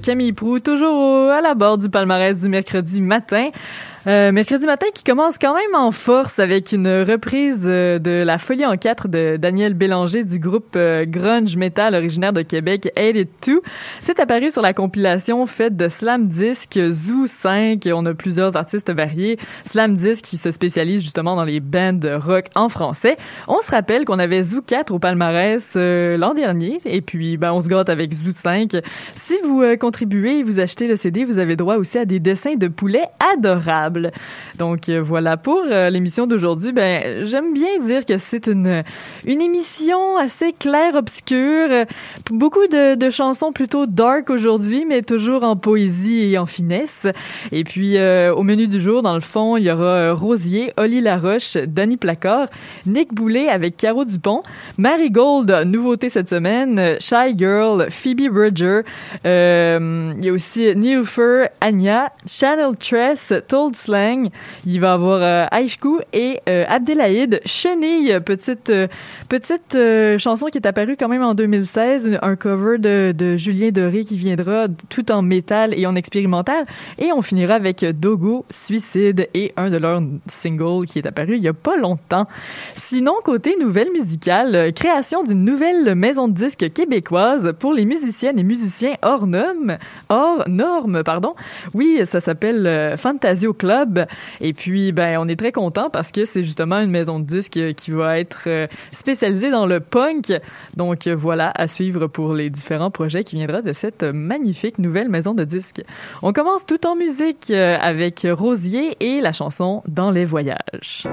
Camille Prou, toujours à la bord du palmarès du mercredi matin. Euh, mercredi matin qui commence quand même en force avec une reprise euh, de La Folie en quatre de Daniel Bélanger du groupe euh, grunge metal originaire de Québec, Hate It Too. C'est apparu sur la compilation faite de Slam Disc Zoo 5. On a plusieurs artistes variés. Slam Disc qui se spécialise justement dans les bands rock en français. On se rappelle qu'on avait Zoo 4 au palmarès l'an dernier et puis ben, on se gâte avec Zoo 5. Si vous contribuez et vous achetez le CD, vous avez droit aussi à des dessins de poulets adorables. Donc euh, voilà pour euh, l'émission d'aujourd'hui. Ben j'aime bien dire que c'est une une émission assez claire obscure, beaucoup de, chansons plutôt dark aujourd'hui, mais toujours en poésie et en finesse. Et puis euh, au menu du jour, dans le fond, il y aura Rosier, Oli Laroche, Danny Placard, Nick Boulet avec Caro Dupont, Marie Gold, nouveauté cette semaine, Shy Girl, Phoebe Bridger, il y a aussi Nilfer, Anya, Channel Tress, Told Il va avoir euh, Aishku et euh, Chenille, petite euh, petite euh, chanson qui est apparue quand même en 2016, un cover de, de Julien Doré qui viendra tout en métal et en expérimental. Et on finira avec Dogo, Suicide et un de leurs singles qui est apparu il y a pas longtemps. Sinon, côté nouvelle musicale, création d'une nouvelle maison de disques québécoise pour les musiciennes et musiciens hors normes, hors normes, pardon. Oui, ça s'appelle Fantasio Club et puis, ben, on est très content parce que c'est justement une maison de disques qui va être euh, spécialisée dans le punk. Donc voilà, à suivre pour les différents projets qui viendront de cette magnifique nouvelle maison de disques. On commence tout en musique euh, avec Rosier et la chanson Dans les voyages.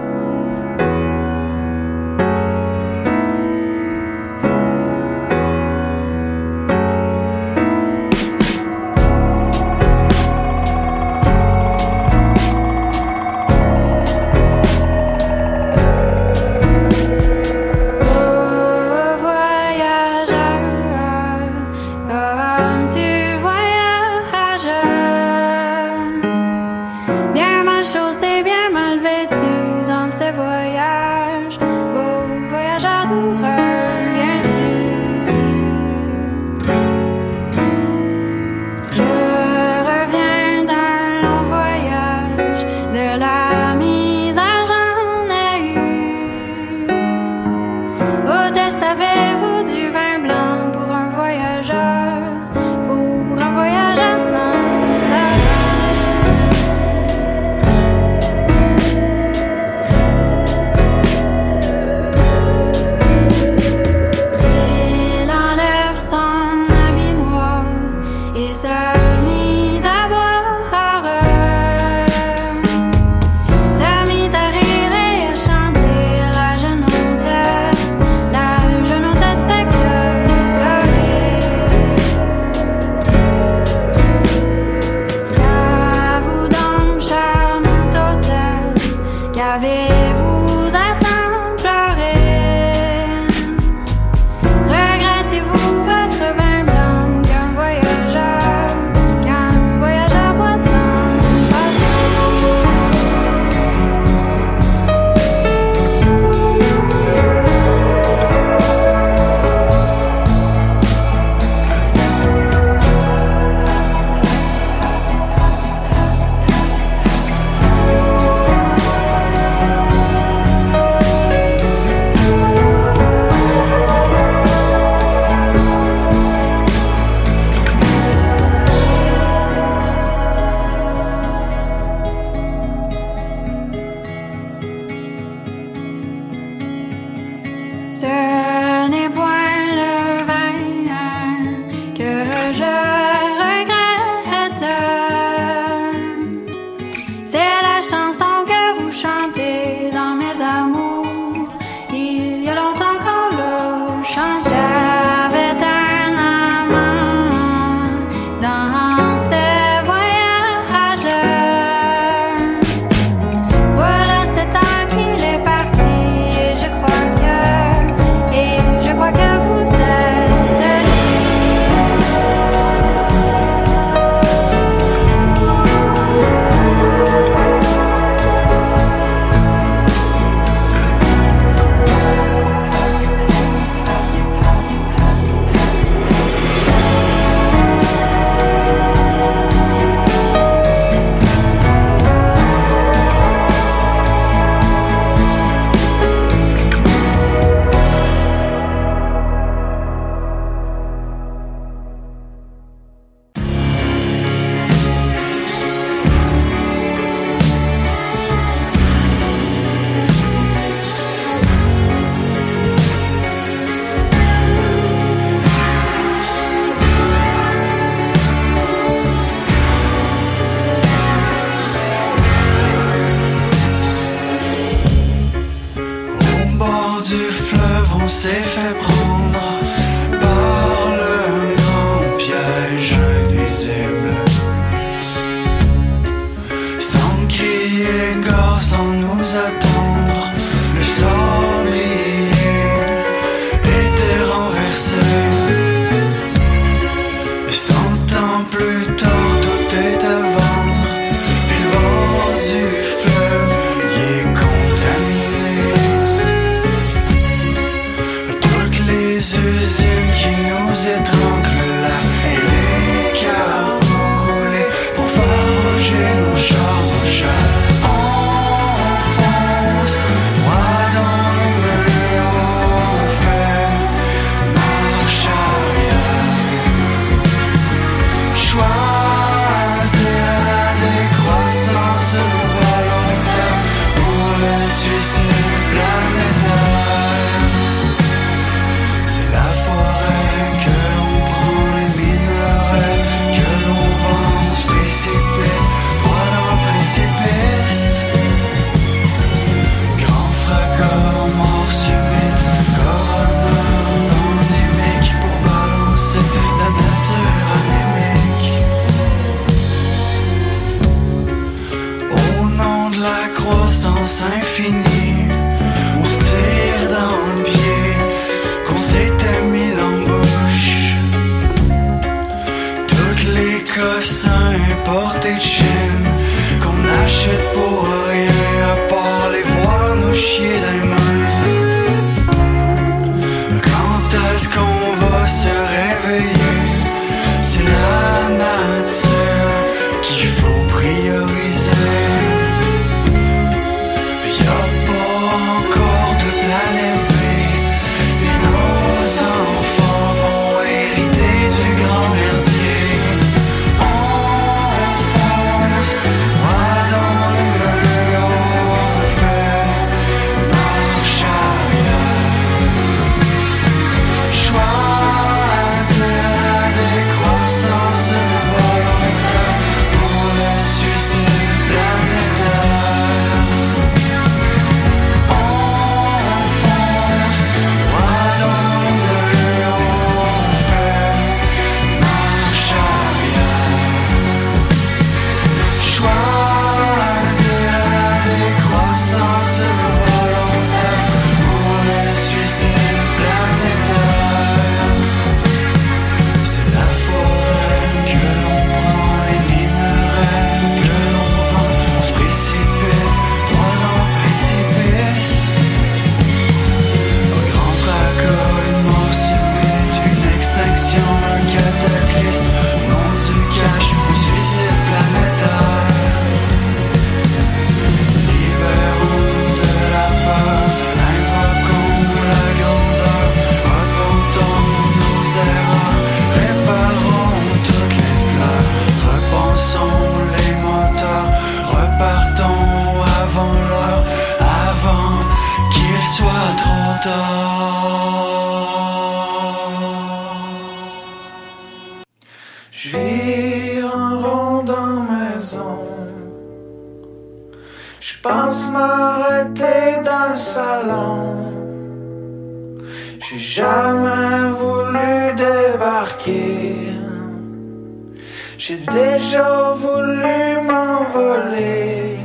J'ai déjà voulu m'envoler,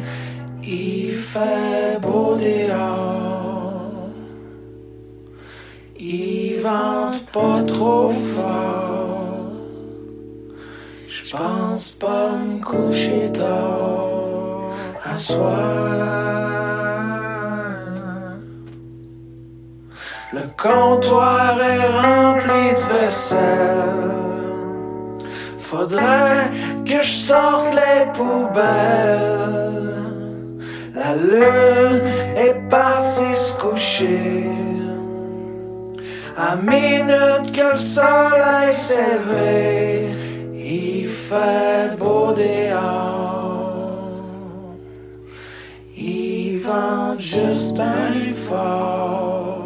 il fait beau dehors, il vente pas trop fort, je pense pas me coucher tard. À soir. Le comptoir est rempli de vaisselle. Faudrait que je sorte les poubelles. La lune est partie se coucher. À minute que le soleil s'est levé, il fait beau dehors. Il vente juste bien fort.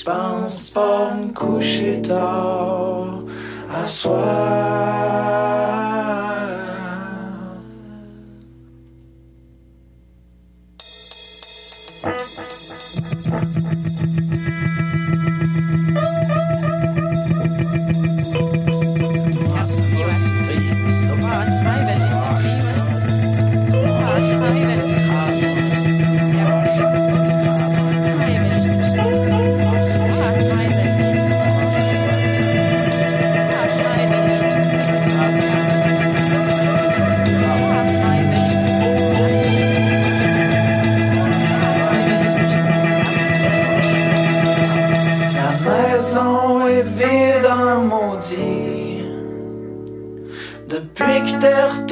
J'pense pas me coucher tard à soir.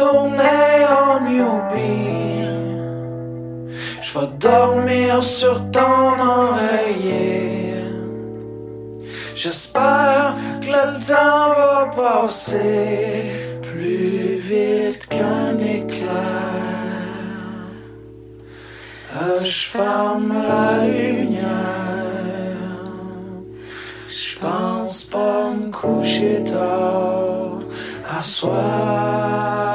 En je vais dormir sur ton oreiller. J'espère que le temps va passer plus vite qu'un éclair. Euh, Je ferme la lumière. Je pense pas me coucher tard à soir.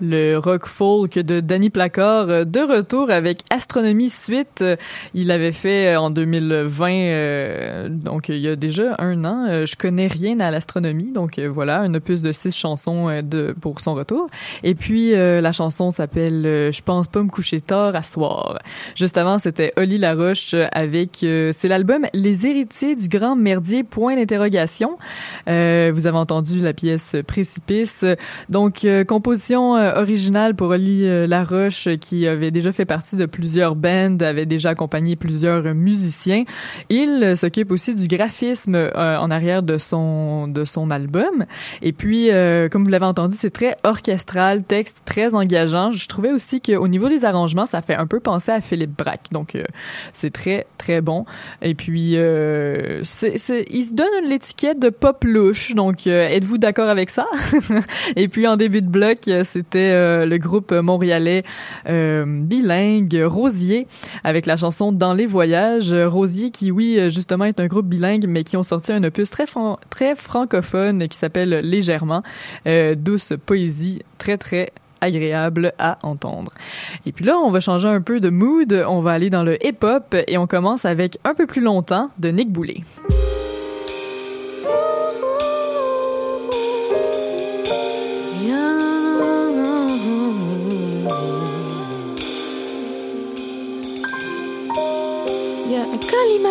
Le rock folk de Danny Placard, euh, de retour avec Astronomie Suite. Il avait fait euh, en 2020, euh, donc il y a déjà un an. Euh, Je connais rien à l'astronomie, donc voilà, un opus de six chansons de, pour son retour. Et puis la chanson s'appelle Je pense pas me coucher tard à soir. Juste avant, c'était Oli Laroche avec, c'est l'album Les héritiers du grand merdier, point d'interrogation. Vous avez entendu la pièce Précipice. Donc, composition euh, originale pour Oli euh, Laroche, euh, qui avait déjà fait partie de plusieurs bands, avait déjà accompagné plusieurs musiciens. Il s'occupe aussi du graphisme en arrière de son de son album. Et puis, comme vous l'avez entendu, c'est très orchestral, texte très engageant. Je trouvais aussi qu'au niveau des arrangements, ça fait un peu penser à Philippe Braque. Donc, c'est très, très bon. Et puis, il se donne l'étiquette de pop louche. Donc, êtes-vous d'accord avec ça? Et puis, en début de bloc, euh, euh, le groupe montréalais euh, bilingue Rosier avec la chanson Dans les voyages. Rosier qui, oui, euh, justement, est un groupe bilingue, mais qui ont sorti un opus très, fran- très francophone qui s'appelle Légèrement. Douce poésie, très, très agréable à entendre. Et puis là, on va changer un peu de mood, on va aller dans le hip-hop et on commence avec un peu plus longtemps de Nick Boulay.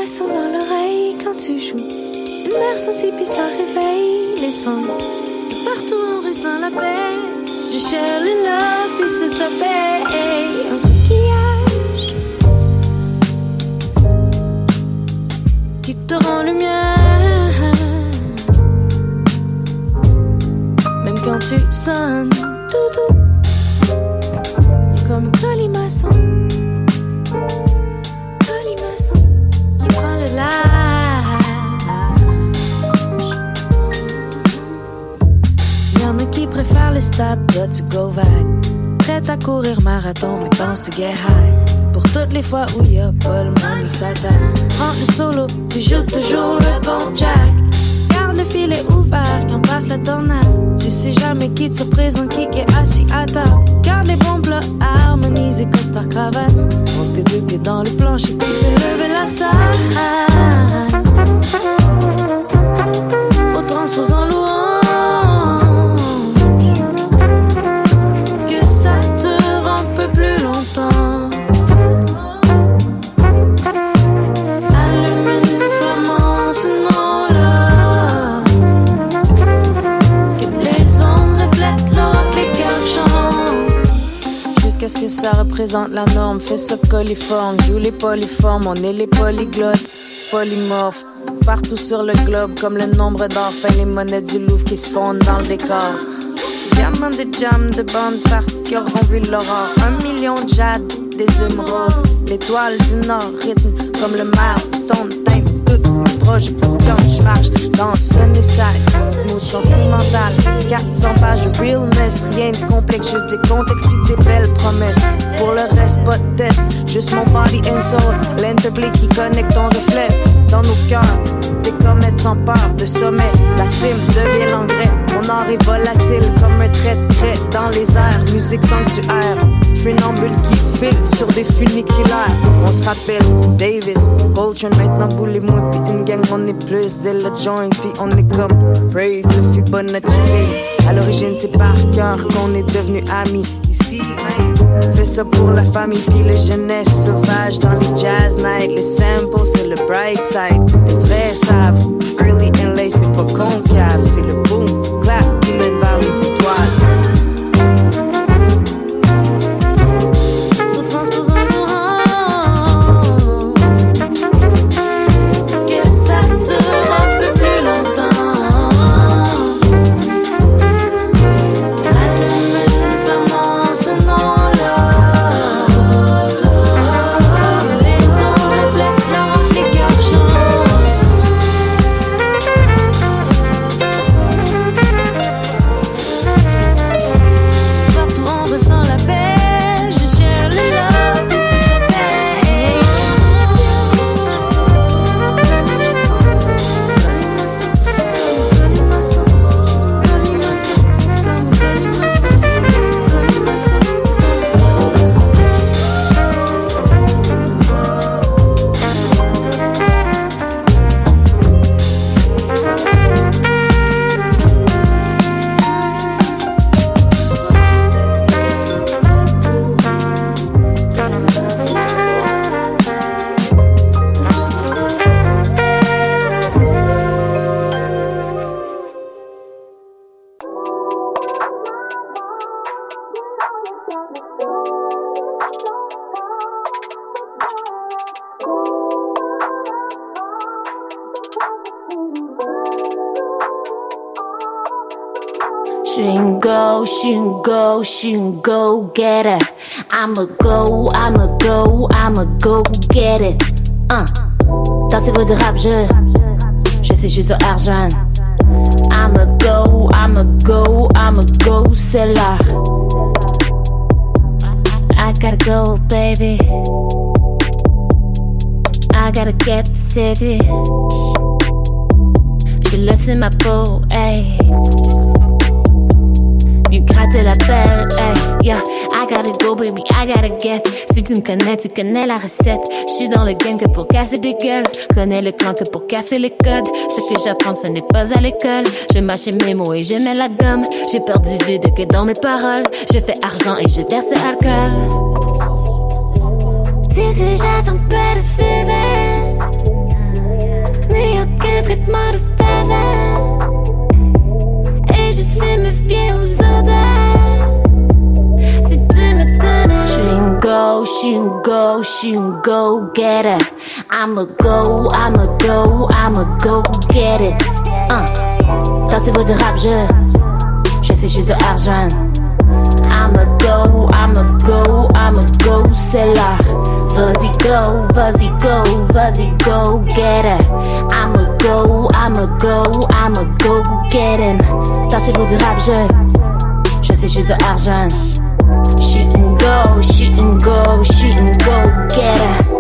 Dans l'oreille quand tu joues. Une mer sentie puis ça réveille les sens. Partout on ressent la paix. Je cherche le love puis ça s'appelle un coquillage. Qui te rend lumière. Même quand tu sonnes tout doux. Y a comme un. Colimaçon qui préfèrent le stop, but go vague. Prête à courir marathon, mais pense to get high. Pour toutes les fois où y a pas le money s'attaque. Prends le solo, tu joues toujours le bon jack. Garde le filet ouvert quand passe la tornade. Tu sais jamais qui te représente, qui est assis à table. Garde les bons plats harmonisés, costard cravate. Monte tes deux pieds dans le plancher, puis fais lever la salle. Au transpose en chantent. Jusqu'à ce que ça représente la norme, fais ça coliforme, joue les polyformes, on est les polyglottes, polymorphes. Partout sur le globe, comme le nombre d'or, peint les monnaies du Louvre qui se fondent dans le décor. Diamants de jam, de bandes partout qui auront vu l'aurore. Un million de jade, des émeraudes, l'étoile du nord, rythme comme le mar, son teinte, tout proche pour quand je marche dans ce side. Mood sentimental, 400 pages de realness, rien de complexe, juste des comptes expliquent des belles promesses. Pour le reste, pas de test, juste mon body and soul, l'interplay qui connecte ton reflet dans nos cœurs. Des comètes s'emparent de sommet, la cime devient l'engrais. Mon art est volatile comme un trait de dans les airs, musique sanctuaire. Funambule qui file sur des funiculaires. On se rappelle Davis, Coltrane, maintenant boule et moi, puis une gang, on est plus dès le joint, puis on est comme Praise le Fibonacci. À l'origine, c'est par cœur qu'on est devenu amis. Ici, fais ça pour la famille, puis la jeunesse sauvage dans les jazz nights. Les samples, c'est le bright side. Les vrais savent, go, she can go get it. I'ma go, I'ma go, I'ma go get it. Uh. Dansez-vous du rap, je. Je sais, je suis argent. I'ma go, I'ma go, I'ma go, c'est. I gotta go, baby. I gotta get city. Je laisse ma peau, hey. Mieux gratter la pelle, hey. Yeah, I gotta go, baby, I gotta get. Si tu me connais, tu connais la recette. Je suis dans le game que pour casser des gueules. Connais le clan que pour casser les codes. Ce que j'apprends, ce n'est pas à l'école. Je mâche mes mots et mets la gomme. J'ai perdu vide que dans mes paroles. Je fais argent et je verse alcool. Si j'attends pas de fumer, ni aucun traitement de faveur. Et je sais me fier aux odeurs. Go, she go, she go get it. I'ma go, I'ma go, I'ma go get it. Uh. Du rap, je, je sais, je de argent. I'ma go, I'ma go, I'ma go, c'est l'heure. Vas-y go, vas-y go, vas-y go, get it. I'ma go, I'ma go, I'ma go, get him. Dansez-vous du rap, je, je sais, je suis de argent. Go, shoot and go, shoot and go, get it.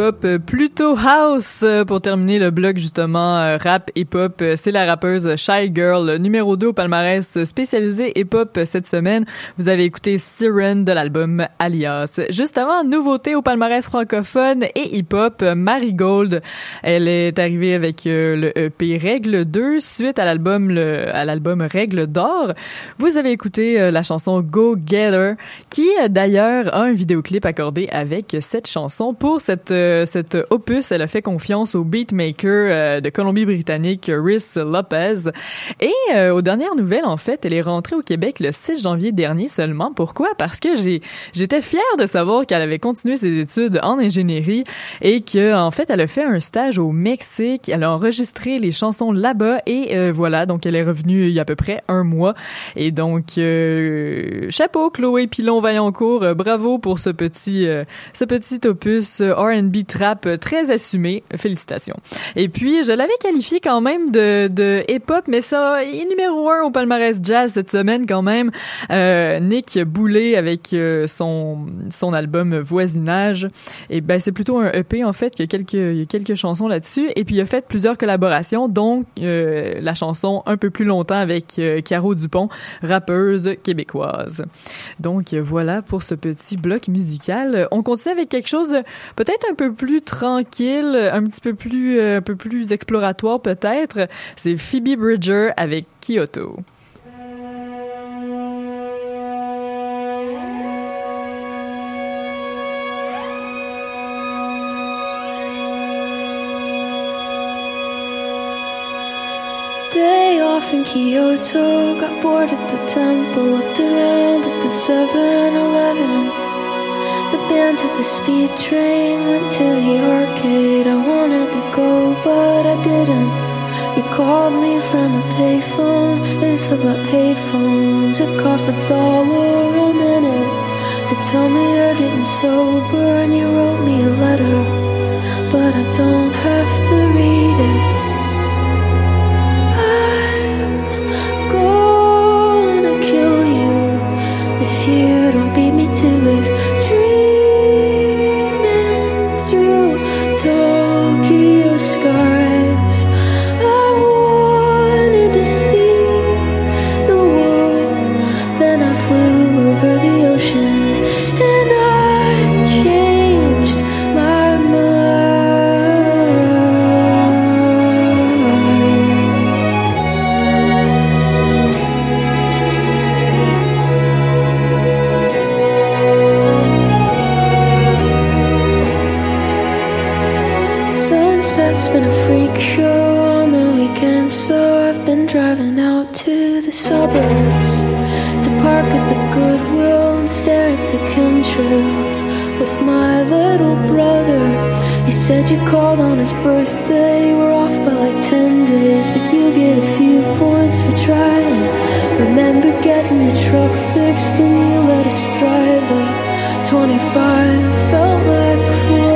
Hip-hop euh, plutôt house euh, pour terminer le bloc justement euh, rap hip-hop. C'est la rappeuse Shy Girl, numéro 2 au palmarès spécialisé hip-hop cette semaine. Vous avez écouté Siren de l'album Alias. Juste avant, nouveauté au palmarès francophone et hip-hop, Marigold. Elle est arrivée avec le EP Règle 2 suite à l'album le- à l'album Règle d'or. Vous avez écouté la chanson Go Getter qui d'ailleurs a un vidéoclip accordé avec cette chanson pour cette euh, cette opus. Elle a fait confiance au beatmaker euh, de Colombie-Britannique Rhys Lopez et euh, aux dernières nouvelles en fait, elle est rentrée au Québec le 6 janvier dernier seulement. Pourquoi? Parce que j'étais fière de savoir qu'elle avait continué ses études en ingénierie et que en fait elle a fait un stage au Mexique. Elle a enregistré les chansons là-bas et voilà donc elle est revenue il y a à peu près un mois et donc chapeau Chloé Pilon Vaillancourt, euh, bravo pour ce petit ce petit opus R&B trap euh, très assumé. Félicitations. Et puis je l'avais qualifié quand même de, de hip-hop, mais ça est numéro un au palmarès jazz cette semaine quand même. Euh, Nick Boulet avec euh, son son album Voisinage. Et ben c'est plutôt un EP en fait. Il y a quelques y a quelques chansons là-dessus. Et puis il a fait plusieurs collaborations, dont la chanson un peu plus longtemps avec Caro Dupont, rappeuse québécoise. Donc voilà pour ce petit bloc musical. On continue avec quelque chose peut-être un peu plus tranquille, un petit peu plus euh, un peu plus exploratoire peut-être. C'est Phoebe Bridger avec Kyoto. Day off in Kyoto, got bored at the temple, looked around at the 7 Eleven. The band took the speed train, went to the arcade. I wanted to go, but I didn't. You called me from a payphone, they still got payphones. It cost a dollar a minute to tell me you're getting sober, and you wrote me a letter, but I don't have to read it. I'm gonna kill you if you don't beat me to it. pictures with my little brother. You said you called on his birthday. We're off by like 10 days, but you get a few points for trying. Remember getting the truck fixed when you let us drive it? 25 felt like four.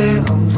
over.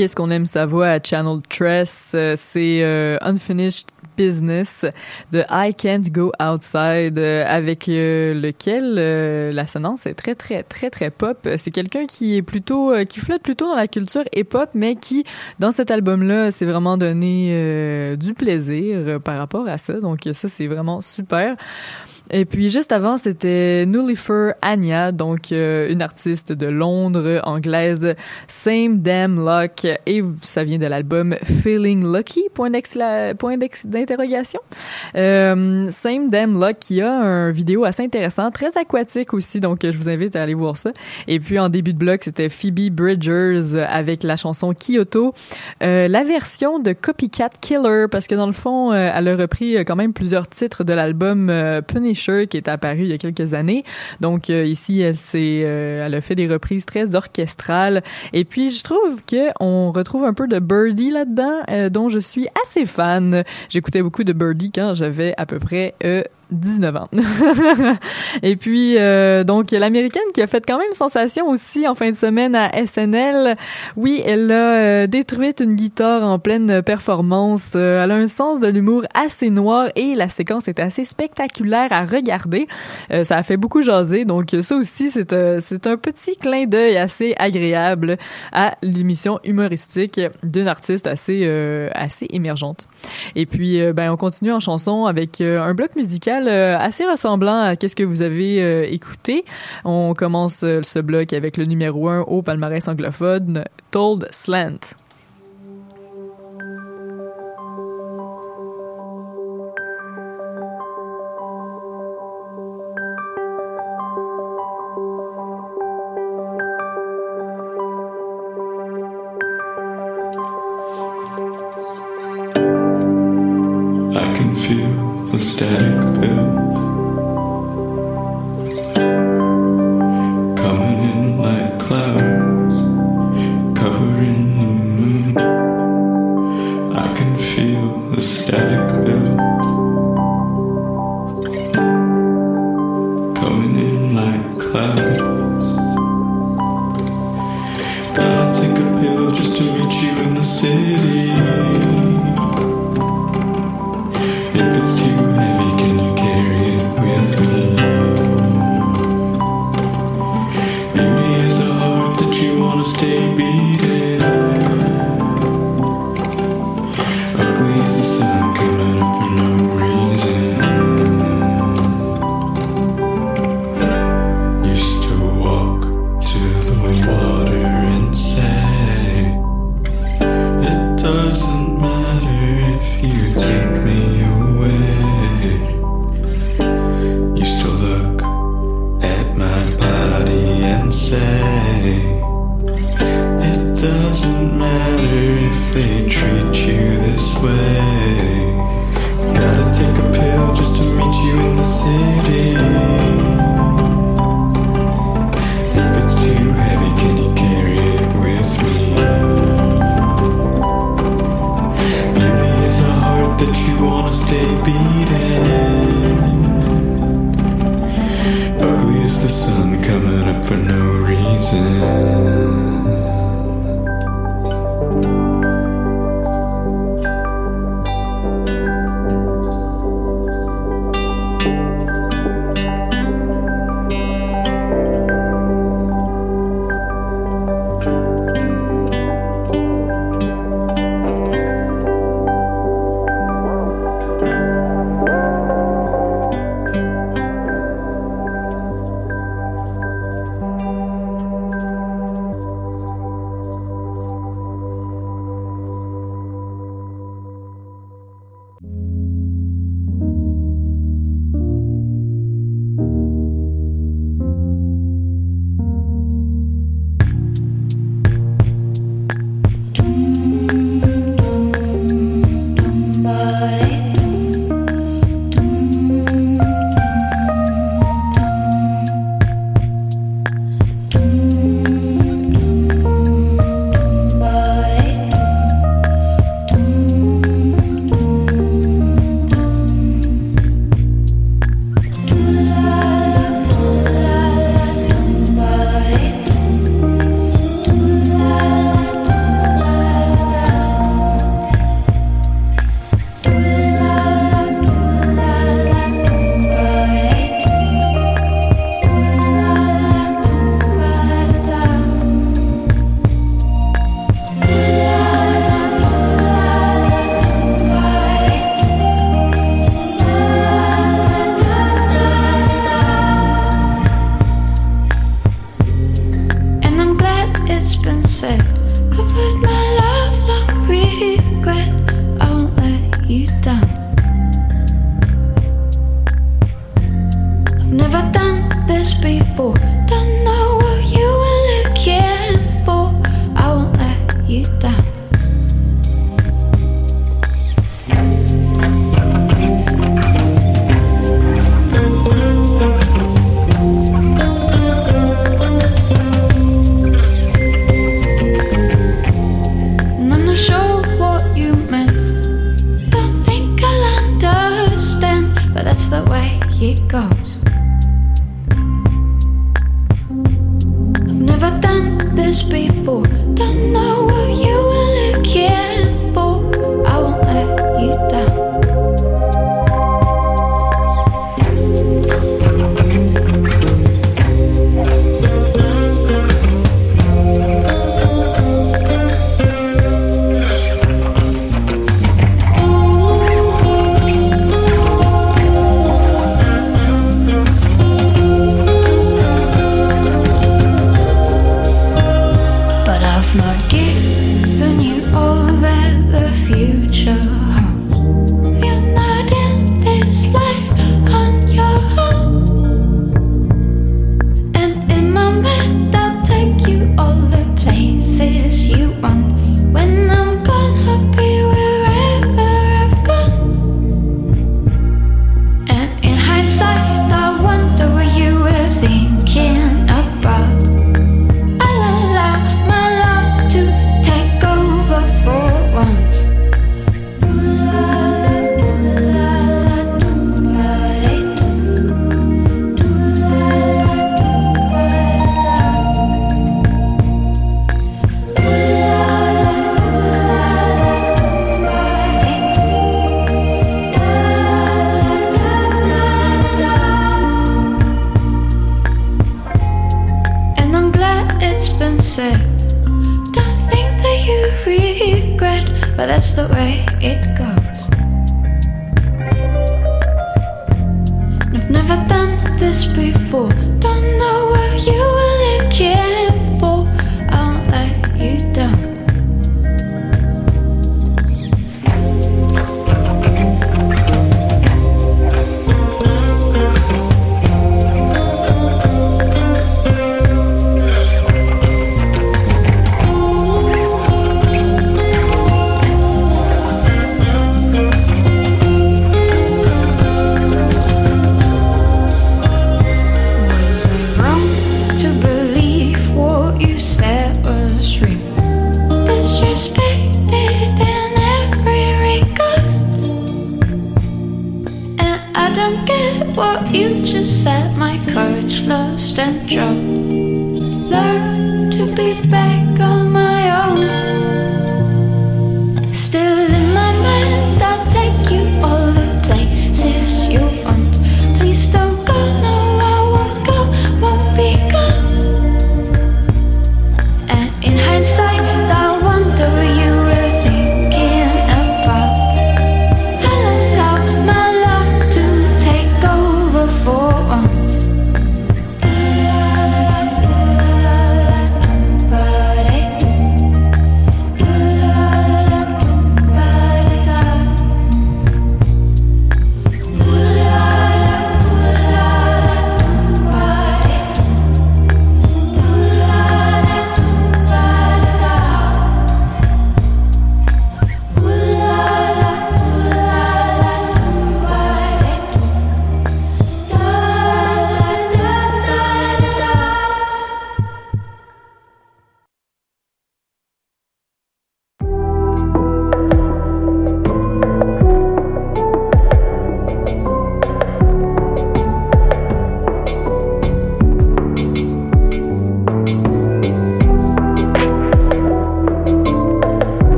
Qu'est-ce qu'on aime sa voix à Channel Tress? Euh, C'est euh, Unfinished Business de I Can't Go Outside euh, avec lequel euh, l'assonance est très très très très pop. C'est quelqu'un qui est plutôt qui flotte plutôt dans la culture hip-hop mais qui dans cet album-là s'est vraiment donné du plaisir par rapport à ça. Donc ça c'est vraiment super. Et puis juste avant, c'était Nullifer Anya, donc euh, une artiste de Londres, anglaise, Same Damn Luck, et ça vient de l'album Feeling Lucky, point d'interrogation. Euh, Same Damn Luck qui a un vidéo assez intéressant, très aquatique aussi, donc je vous invite à aller voir ça. Et puis en début de bloc, c'était Phoebe Bridgers avec la chanson Kyoto, euh, la version de Copycat Killer, parce que dans le fond, elle a repris quand même plusieurs titres de l'album euh, Qui est apparu il y a quelques années. Donc euh, ici, euh, elle a fait des reprises très orchestrales. Et puis je trouve que on retrouve un peu de Birdie là-dedans, euh, dont je suis assez fan. J'écoutais beaucoup de Birdie quand j'avais à peu près 19 ans. et puis, euh, donc, l'américaine qui a fait quand même sensation aussi en fin de semaine à SNL. Oui, elle a euh, détruit une guitare en pleine performance. Euh, elle a un sens de l'humour assez noir et la séquence est assez spectaculaire à regarder. Euh, ça a fait beaucoup jaser. Donc, ça aussi, c'est euh, c'est un petit clin d'œil assez agréable à l'émission humoristique d'une artiste assez, assez émergente. Et puis, ben, on continue en chanson avec un bloc musical euh, assez ressemblant à qu'est-ce que vous avez euh, écouté. On commence euh, ce bloc avec le numéro 1 au palmarès anglophone, Told Slant. makes you wanna stay beating. Ugly is the sun coming up for no reason. said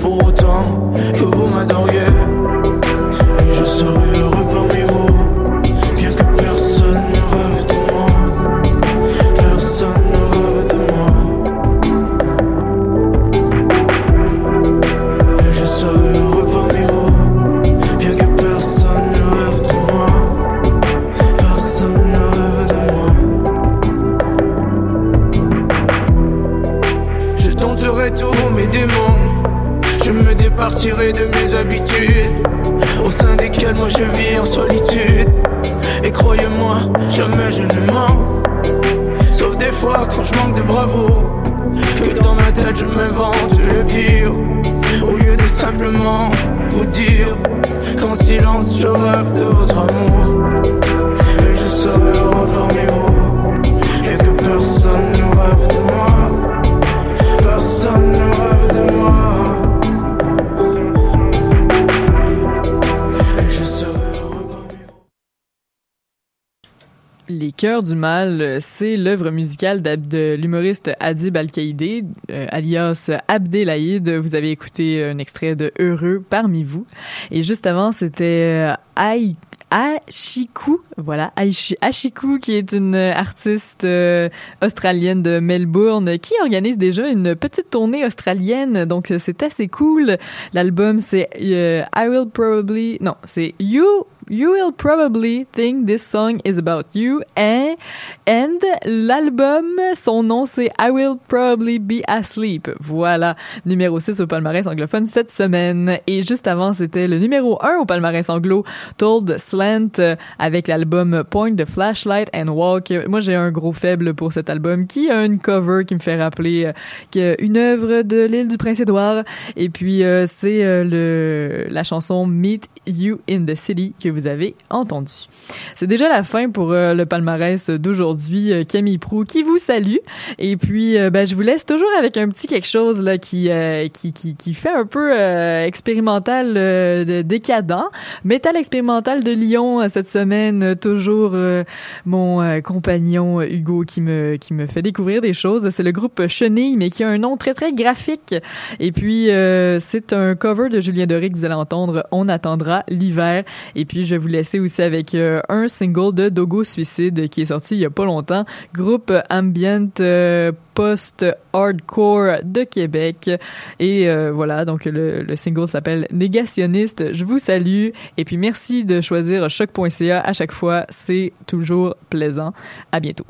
Pour autant que vous m'adoriez. l'œuvre musicale de l'humoriste Adib Al-Qaïdé, euh, alias Abdelaïd. Vous avez écouté euh, un extrait de Heureux parmi vous. Et juste avant, c'était euh, Aïe Ashiku, voilà, Ashiku qui est une artiste euh, australienne de Melbourne qui organise déjà une petite tournée australienne, donc c'est assez cool. L'album c'est euh, I Will Probably, non, c'est You You Will Probably Think This Song Is About You. And, and l'album, son nom c'est I Will Probably Be Asleep. Voilà, numéro 6 au palmarès anglophone cette semaine. Et juste avant, c'était le numéro 1 au palmarès anglo, Told Slant, avec l'album Point the Flashlight and Walk. Moi j'ai un gros faible pour cet album qui a une cover qui me fait rappeler euh, une œuvre de l'île du Prince-Édouard. Et puis euh, c'est euh, le la chanson Meet You in the City que vous vous avez entendu. C'est déjà la fin pour euh, le palmarès d'aujourd'hui. Euh, Camille Prou qui vous salue. Et puis, euh, ben, je vous laisse toujours avec un petit quelque chose là qui qui, qui, qui fait un peu expérimental de décadent. Métal expérimental de Lyon cette semaine. toujours mon compagnon Hugo qui me qui me fait découvrir des choses. C'est le groupe Chenille, mais qui a un nom très très graphique. Et puis c'est un cover de Julien Doré que vous allez entendre. On attendra l'hiver. Et puis je vais vous laisser aussi avec euh, un single de Dogo Suicide qui est sorti il y a pas longtemps. Groupe ambient euh, post-hardcore de Québec. Et euh, voilà, donc le, le single s'appelle Négationniste. Je vous salue et puis merci de choisir choc.ca à chaque fois. C'est toujours plaisant. À bientôt.